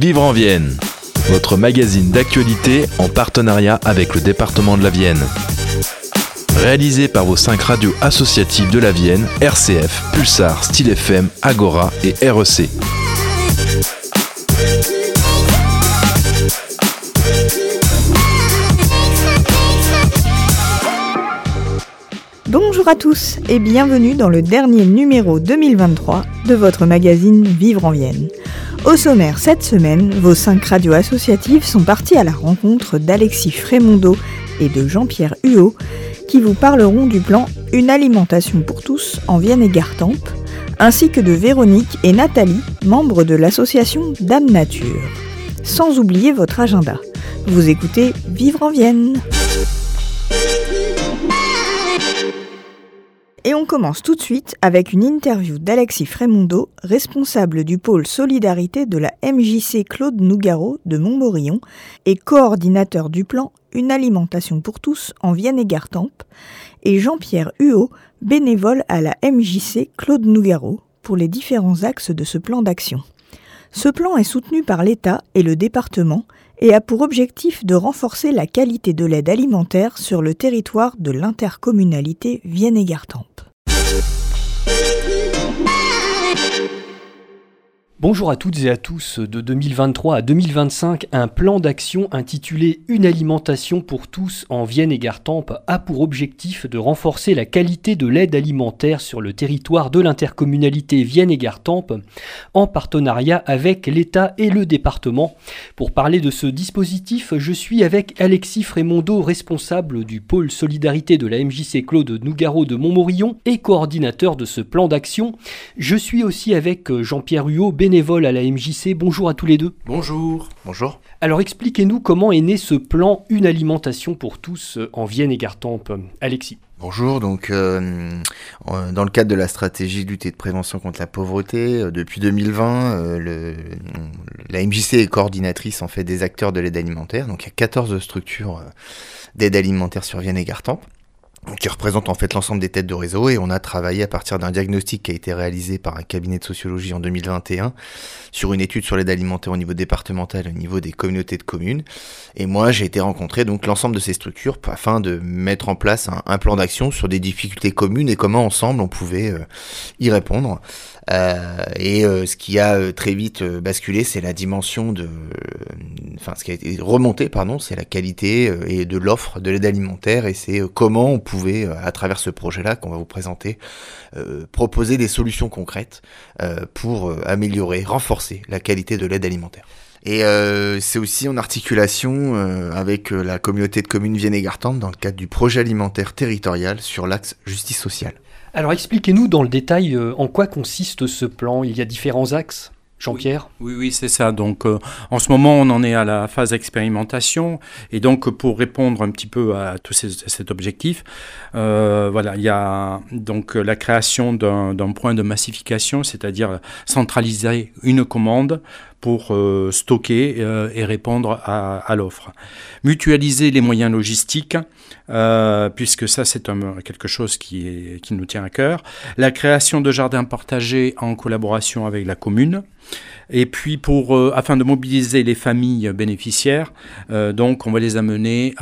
Vivre en Vienne, votre magazine d'actualité en partenariat avec le département de la Vienne. Réalisé par vos cinq radios associatives de la Vienne, RCF, Pulsar, Style FM, Agora et REC. Bonjour à tous et bienvenue dans le dernier numéro 2023 de votre magazine Vivre en Vienne. Au sommaire cette semaine, vos cinq radios associatives sont parties à la rencontre d'Alexis Frémondeau et de Jean-Pierre Huot qui vous parleront du plan Une alimentation pour tous en Vienne et Gartempe, ainsi que de Véronique et Nathalie, membres de l'association Dame Nature. Sans oublier votre agenda. Vous écoutez Vivre en Vienne. Et on commence tout de suite avec une interview d'Alexis Frémondeau, responsable du pôle solidarité de la MJC Claude Nougaro de Montmorillon et coordinateur du plan Une alimentation pour tous en Vienne et Gartempe, et Jean-Pierre Huot, bénévole à la MJC Claude Nougaro pour les différents axes de ce plan d'action. Ce plan est soutenu par l'État et le département et a pour objectif de renforcer la qualité de l'aide alimentaire sur le territoire de l'intercommunalité Vienne Bonjour à toutes et à tous. De 2023 à 2025, un plan d'action intitulé Une alimentation pour tous en Vienne et Gartempe a pour objectif de renforcer la qualité de l'aide alimentaire sur le territoire de l'intercommunalité Vienne et Gartempe en partenariat avec l'État et le département. Pour parler de ce dispositif, je suis avec Alexis Frémondeau, responsable du pôle solidarité de la MJC Claude Nougaro de Montmorillon et coordinateur de ce plan d'action. Je suis aussi avec Jean-Pierre Huot, bénévole à la MJC. Bonjour à tous les deux. Bonjour. Bonjour. Alors expliquez-nous comment est né ce plan Une alimentation pour tous en Vienne et Gartempe. Alexis. Bonjour, donc euh, dans le cadre de la stratégie de lutte et de prévention contre la pauvreté, euh, depuis 2020, euh, le, la MJC est coordinatrice en fait des acteurs de l'aide alimentaire, donc il y a 14 structures d'aide alimentaire sur Vienne et Gartempe qui représente en fait l'ensemble des têtes de réseau et on a travaillé à partir d'un diagnostic qui a été réalisé par un cabinet de sociologie en 2021 sur une étude sur l'aide alimentaire au niveau départemental au niveau des communautés de communes. Et moi j'ai été rencontrer donc l'ensemble de ces structures afin de mettre en place un, plan d'action sur des difficultés communes et comment ensemble on pouvait euh, y répondre. Euh, et euh, ce qui a très vite basculé, c'est la dimension de, enfin ce qui a été remonté, pardon, c'est la qualité et de l'offre de l'aide alimentaire et c'est comment on pouvait, à travers ce projet-là qu'on va vous présenter, proposer des solutions concrètes pour améliorer, renforcer la qualité de l'aide alimentaire. Et euh, c'est aussi en articulation euh, avec la communauté de communes Vienne et dans le cadre du projet alimentaire territorial sur l'axe justice sociale. Alors expliquez-nous dans le détail euh, en quoi consiste ce plan? Il y a différents axes? Jean-Pierre Oui, oui, c'est ça. Donc, euh, en ce moment, on en est à la phase d'expérimentation. Et donc, pour répondre un petit peu à tout ces, cet objectif, euh, voilà, il y a donc la création d'un point de massification, c'est-à-dire centraliser une commande pour euh, stocker euh, et répondre à, l'offre. Mutualiser les moyens logistiques, euh, puisque ça c'est quelque chose qui nous tient à cœur. La création de jardins partagés en collaboration avec la commune. Et puis euh, afin de mobiliser les familles bénéficiaires, euh, on va les amener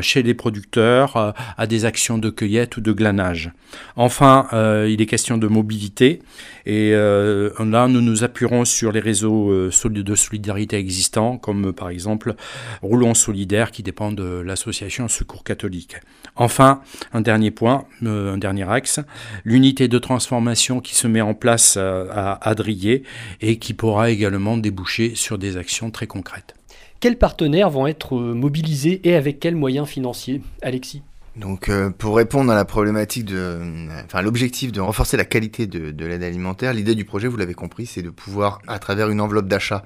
chez les producteurs euh, à des actions de cueillette ou de glanage. Enfin, il est question de mobilité et là nous nous appuierons sur les réseaux de solidarité existants comme par exemple Roulons Solidaire qui dépend de l'association Secours catholique. Enfin, un dernier point, un dernier axe, l'unité de transformation qui se met en place à Adrier et qui pourra également déboucher sur des actions très concrètes. Quels partenaires vont être mobilisés et avec quels moyens financiers? Alexis. Donc, euh, pour répondre à la problématique de, enfin, l'objectif de renforcer la qualité de, de l'aide alimentaire, l'idée du projet, vous l'avez compris, c'est de pouvoir, à travers une enveloppe d'achat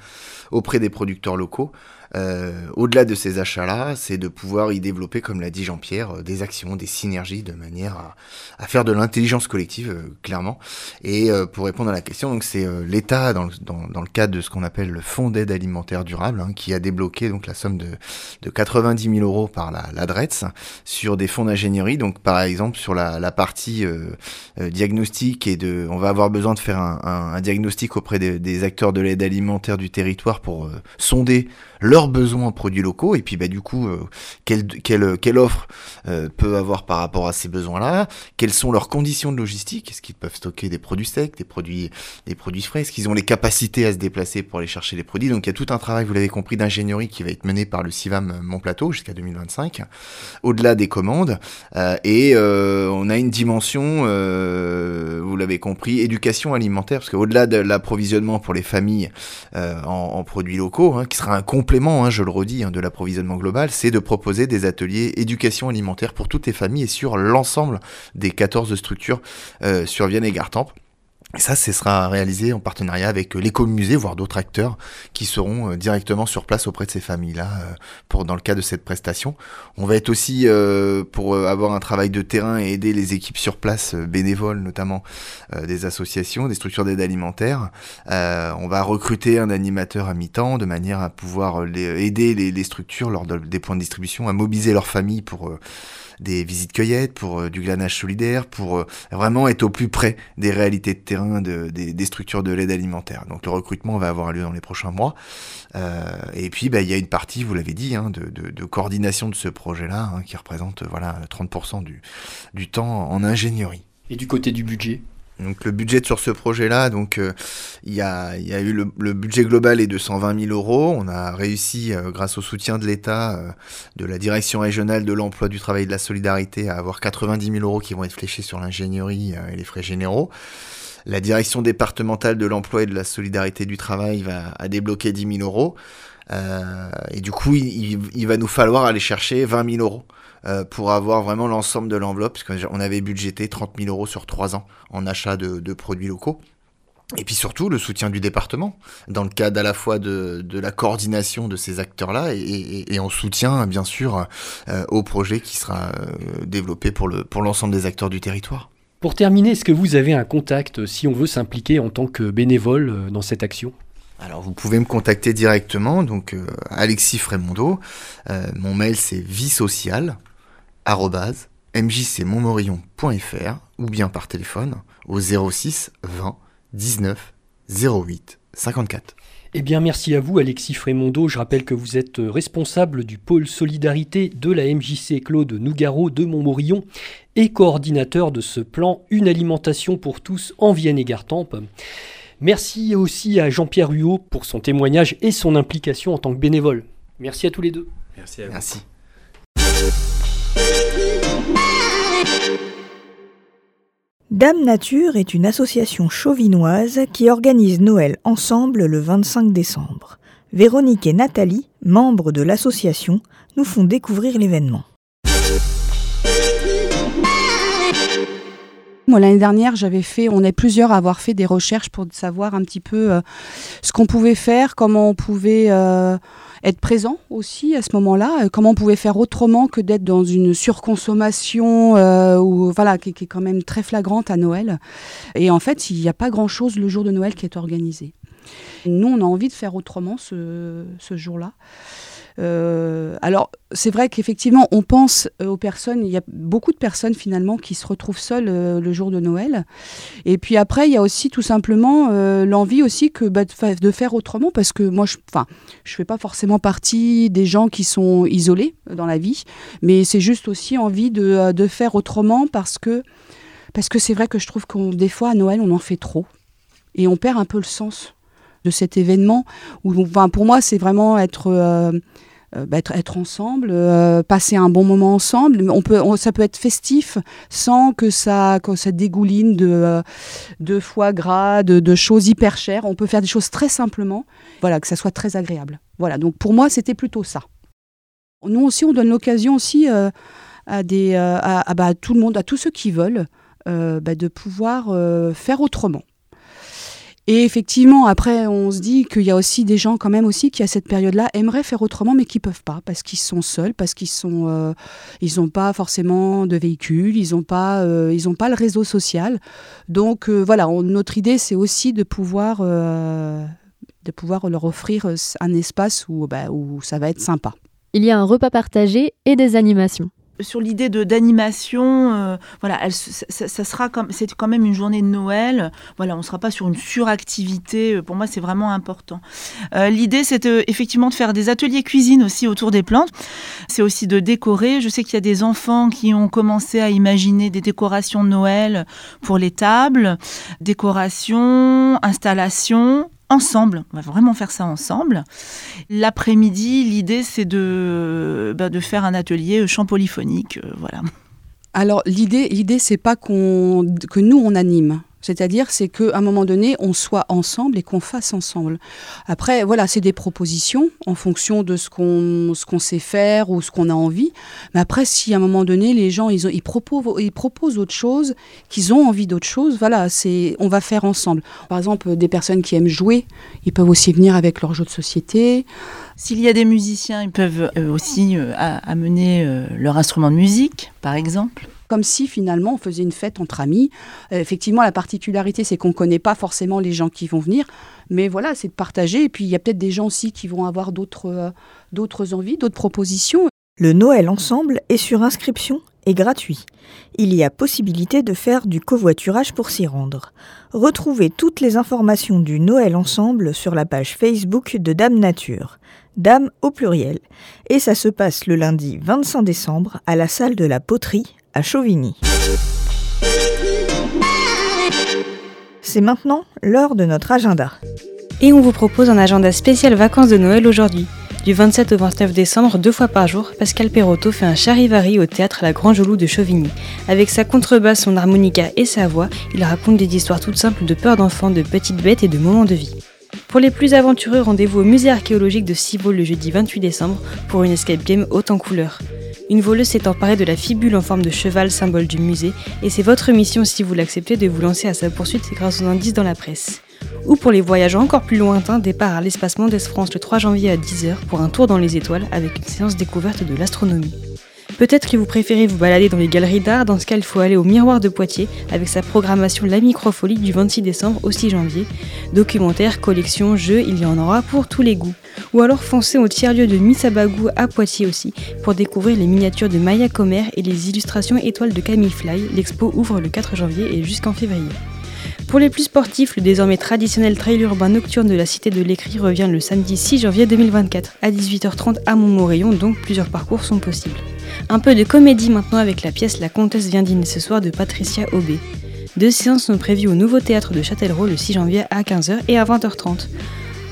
auprès des producteurs locaux, au-delà de ces achats-là, c'est de pouvoir y développer, comme l'a dit Jean-Pierre, des actions, des synergies, de manière à, faire de l'intelligence collective, clairement. Et pour répondre à la question, donc c'est l'État, dans, le cadre de ce qu'on appelle le Fonds d'aide alimentaire durable, hein, qui a débloqué donc la somme de, de 90 000 euros par la, DRETS sur des fonds d'ingénierie. Donc par exemple sur la, partie diagnostic et de, on va avoir besoin de faire un, diagnostic auprès des, des acteurs de l'aide alimentaire du territoire pour sonder besoins en produits locaux et puis bah, du coup euh, quelle, quelle, quelle, offre euh, peut avoir par rapport à ces besoins-là, quelles sont leurs conditions de logistique, est-ce qu'ils peuvent stocker des produits secs, des produits, des produits frais, est-ce qu'ils ont les capacités à se déplacer pour aller chercher les produits? Donc il y a tout un travail, vous l'avez compris, d'ingénierie qui va être mené par le CIVAM Mont Plateau jusqu'à 2025, au-delà des commandes. Euh, et on a une dimension, vous l'avez compris, éducation alimentaire, parce qu'au-delà de l'approvisionnement pour les familles en, en, produits locaux, hein, qui sera un complément Hein, je le redis, hein, de l'approvisionnement global, c'est de proposer des ateliers éducation alimentaire pour toutes les familles et sur l'ensemble des 14 structures euh, sur Vienne et Gartempe. Et ça, ce sera réalisé en partenariat avec l'écomusée, voire d'autres acteurs qui seront euh, directement sur place auprès de ces familles-là euh, pour dans le cas de cette prestation. On va être aussi euh, pour avoir un travail de terrain et aider les équipes sur place, bénévoles notamment des associations, des structures d'aide alimentaire. on va recruter un animateur à mi-temps de manière à pouvoir aider les, les, structures lors des points de distribution à mobiliser leurs familles pour des visites cueillettes, pour euh, du glanage solidaire, pour euh, vraiment être au plus près des réalités de terrain de, des, structures de l'aide alimentaire. Donc le recrutement va avoir lieu dans les prochains mois. Euh, et puis bah, il y a une partie, vous l'avez dit, hein, de, coordination de ce projet-là, hein, qui représente voilà 30% du, du temps en ingénierie. Et du côté du budget? Donc le budget sur ce projet-là, donc euh, il y, a, y, a, eu le, le, budget global est de 120 000 euros. On a réussi, euh, grâce au soutien de l'État, euh, de la direction régionale de l'emploi, du travail et de la solidarité, à avoir 90 000 euros qui vont être fléchés sur l'ingénierie et les frais généraux. La direction départementale de l'emploi et de la solidarité du travail va à débloquer 10 000 euros. et du coup, il, va nous falloir aller chercher 20 000 euros euh, pour avoir vraiment l'ensemble de l'enveloppe, parce qu'on avait budgété 30 000 euros sur 3 ans en achat de, produits locaux. Et puis surtout le soutien du département, dans le cadre à la fois de, la coordination de ces acteurs-là et, en soutien bien sûr euh, au projet qui sera euh, développé pour l'ensemble pour des acteurs du territoire. Pour terminer, est-ce que vous avez un contact si on veut s'impliquer en tant que bénévole dans cette action? Alors vous pouvez me contacter directement, donc Alexis Frémondo. mon mail c'est mjcmontmorillon.fr ou bien par téléphone au 06 20 19 08 54. Eh bien, merci à vous, Alexis Frémondo. Je rappelle que vous êtes responsable du pôle solidarité de la MJC Claude Nougaro de Montmorillon et coordinateur de ce plan Une alimentation pour tous en Vienne et Gartempe. Merci aussi à Jean-Pierre Huot pour son témoignage et son implication en tant que bénévole. Merci à tous les deux. Merci à vous. Merci. Dame Nature est une association chauvinoise qui organise Noël ensemble le 25 décembre. Véronique et Nathalie, membres de l'association, nous font découvrir l'événement. Moi, l'année dernière, j'avais fait, on est plusieurs à avoir fait des recherches pour savoir un petit peu euh, ce qu'on pouvait faire, comment on pouvait euh, être présent aussi à ce moment-là, euh, comment on pouvait faire autrement que d'être dans une surconsommation ou, voilà, qui, est quand même très flagrante à Noël. Et en fait, il n'y a pas grand-chose le jour de Noël qui est organisé. Nous, on a envie de faire autrement ce, ce jour-là. Euh, alors, c'est vrai qu'effectivement, on pense euh, aux personnes, il y a beaucoup de personnes finalement qui se retrouvent seules euh, le jour de Noël. Et puis après, il y a aussi tout simplement l'envie aussi que, bah, de faire autrement, parce que moi, je ne fais pas forcément partie des gens qui sont isolés dans la vie, mais c'est juste aussi envie de, faire autrement parce que parce que c'est vrai que je trouve qu'on des fois à Noël, on en fait trop. Et on perd un peu le sens de cet événement. Où, pour moi, c'est vraiment être... Euh, bah, être, ensemble, euh, passer un bon moment ensemble. On peut, ça peut être festif sans que ça, que ça dégouline de, euh, de foie gras, de, choses hyper chères. On peut faire des choses très simplement, voilà, que ça soit très agréable. Voilà, donc pour moi, c'était plutôt ça. Nous aussi, on donne l'occasion aussi à, des, à, bah, tout le monde, à tous ceux qui veulent, bah, de pouvoir faire autrement. Et effectivement, après, on se dit qu'il y a aussi des gens quand même aussi qui à cette période-là aimeraient faire autrement, mais qui peuvent pas parce qu'ils sont seuls, parce qu'ils sont, euh, ils n'ont pas forcément de véhicule, ils n'ont pas, euh, ils pas le réseau social. Donc euh, voilà, notre idée, c'est aussi de pouvoir, de pouvoir leur offrir un espace bah, où ça va être sympa. Il y a un repas partagé et des animations sur l'idée de d'animation, euh, voilà, ça, sera comme c'est quand même une journée de Noël. Voilà, on sera pas sur une suractivité. Euh, pour moi, c'est vraiment important. Euh, l'idée, c'est effectivement de faire des ateliers cuisine aussi autour des plantes. C'est aussi de décorer. Je sais qu'il y a des enfants qui ont commencé à imaginer des décorations de Noël pour les tables, décoration, installation ensemble. On va vraiment faire ça ensemble. L'après-midi, l'idée, c'est de, bah, de faire un atelier chant polyphonique. Euh, voilà. Alors, l'idée, l'idée c'est pas qu'on, que nous, on anime. C'est-à-dire, c'est qu'à un moment donné, on soit ensemble et qu'on fasse ensemble. Après, voilà, c'est des propositions en fonction de ce qu'on sait faire ou ce qu'on a envie. Mais après, si à un moment donné, les gens, ils, ont, ils, proposent, ils proposent autre chose, qu'ils ont envie d'autre chose, voilà, c'est on va faire ensemble. Par exemple, des personnes qui aiment jouer, ils peuvent aussi venir avec leur jeu de société. S'il y a des musiciens, ils peuvent euh, aussi euh, amener euh, leur instrument de musique, par exemple comme si finalement on faisait une fête entre amis. Euh, effectivement, la particularité, c'est qu'on ne connaît pas forcément les gens qui vont venir, mais voilà, c'est de partager. Et puis il y a peut-être des gens aussi qui vont avoir d'autres euh, d'autres envies, d'autres propositions. Le Noël ensemble est sur inscription et gratuit. Il y a possibilité de faire du covoiturage pour s'y rendre. Retrouvez toutes les informations du Noël ensemble sur la page Facebook de Dame Nature. Dame au pluriel. Et ça se passe le lundi 25 décembre à la salle de la poterie à Chauvigny. C'est maintenant l'heure de notre agenda. Et on vous propose un agenda spécial vacances de Noël aujourd'hui. Du 27 au 29 décembre, deux fois par jour, Pascal Perotto fait un charivari au théâtre La Grand Jolou de Chauvigny. Avec sa contrebasse, son harmonica et sa voix, il raconte des histoires toutes simples de peur d'enfants, de petites bêtes et de moments de vie. Pour les plus aventureux, rendez-vous au musée archéologique de Civaux le jeudi 28 décembre pour une escape game haute en couleurs. Une voleuse s'est emparée de la fibule en forme de cheval, symbole du musée, et c'est votre mission si vous l'acceptez de vous lancer à sa poursuite grâce aux indices dans la presse. Ou pour les voyages encore plus lointains, départ à l'espace Mendes France le 3 janvier à 10h pour un tour dans les étoiles avec une séance découverte de l'astronomie. Peut-être que vous préférez vous balader dans les galeries d'art, dans ce cas il faut aller au Miroir de Poitiers avec sa programmation La Microfolie du 26 décembre au 6 janvier. Documentaire, collection, jeux, il y en aura pour tous les goûts. Ou alors foncez au tiers-lieu de Misabagou à Poitiers aussi pour découvrir les miniatures de Maya Comer et les illustrations étoiles de Camille Fly. L'expo ouvre le 4 janvier et jusqu'en février. Pour les plus sportifs, le désormais traditionnel trail urbain nocturne de la Cité de l'Écrit revient le samedi 6 janvier 2024 à 18h30 à Montmorillon, donc plusieurs parcours sont possibles. Un peu de comédie maintenant avec la pièce La Comtesse vient dîner ce soir de Patricia Aubé. Deux séances sont prévues au nouveau théâtre de Châtellerault le 6 janvier à 15h et à 20h30.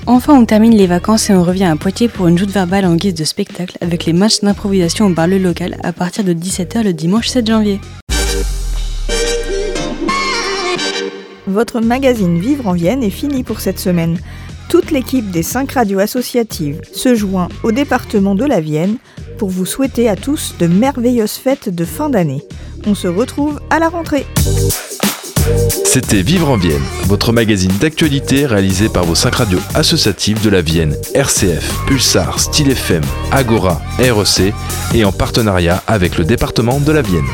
Enfin, on termine les vacances et on revient à Poitiers pour une joute verbale en guise de spectacle avec les matchs d'improvisation au bar Le Local à partir de 17h le dimanche 7 janvier. Votre magazine Vivre en Vienne est fini pour cette semaine. Toute l'équipe des 5 radios associatives se joint au département de la Vienne pour vous souhaiter à tous de merveilleuses fêtes de fin d'année. On se retrouve à la rentrée. C'était Vivre en Vienne, votre magazine d'actualité réalisé par vos 5 radios associatives de la Vienne, RCF, Pulsar, Style FM, Agora, REC et en partenariat avec le département de la Vienne.